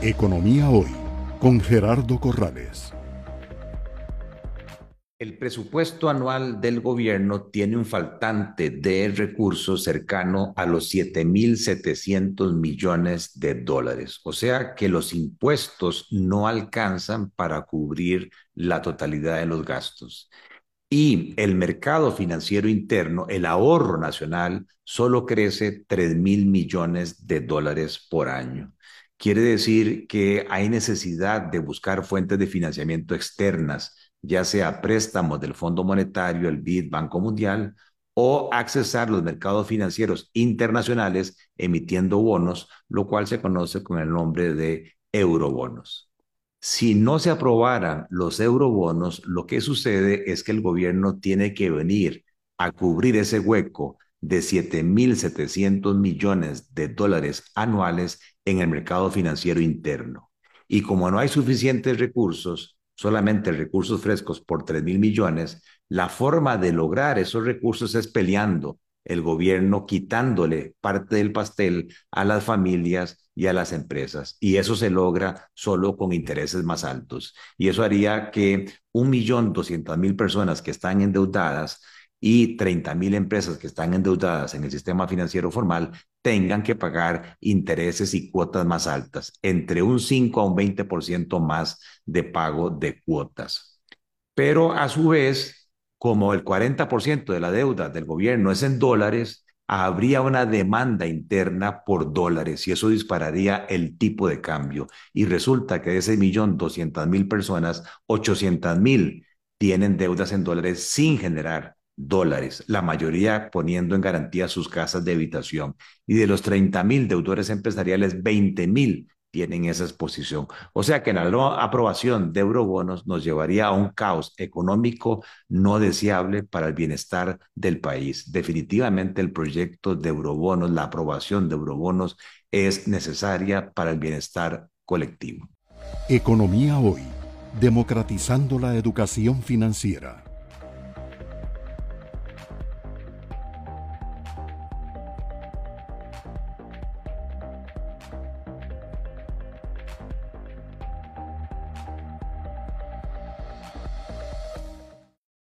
Economía Hoy con Gerardo Corrales. El presupuesto anual del gobierno tiene un faltante de recursos cercano a los 7.700 millones de dólares. O sea que los impuestos no alcanzan para cubrir la totalidad de los gastos. Y el mercado financiero interno, el ahorro nacional, solo crece 3 mil millones de dólares por año. Quiere decir que hay necesidad de buscar fuentes de financiamiento externas, ya sea préstamos del Fondo Monetario, el BID, Banco Mundial, o accesar los mercados financieros internacionales emitiendo bonos, lo cual se conoce con el nombre de eurobonos. Si no se aprobaran los eurobonos, lo que sucede es que el gobierno tiene que venir a cubrir ese hueco de 7.700 millones de dólares anuales en el mercado financiero interno. Y como no hay suficientes recursos, solamente recursos frescos por 3.000 millones, la forma de lograr esos recursos es peleando el gobierno quitándole parte del pastel a las familias y a las empresas. Y eso se logra solo con intereses más altos. Y eso haría que un millón doscientas mil personas que están endeudadas y 30 mil empresas que están endeudadas en el sistema financiero formal tengan que pagar intereses y cuotas más altas, entre un 5 a un 20% más de pago de cuotas. Pero a su vez, como el 40% de la deuda del gobierno es en dólares, habría una demanda interna por dólares y eso dispararía el tipo de cambio. Y resulta que de ese millón doscientas mil personas, ochocientas mil tienen deudas en dólares sin generar dólares, la mayoría poniendo en garantía sus casas de habitación. Y de los 30 mil deudores empresariales, 20 mil tienen esa exposición. O sea que la aprobación de eurobonos nos llevaría a un caos económico no deseable para el bienestar del país. Definitivamente el proyecto de eurobonos, la aprobación de eurobonos es necesaria para el bienestar colectivo. Economía hoy, democratizando la educación financiera.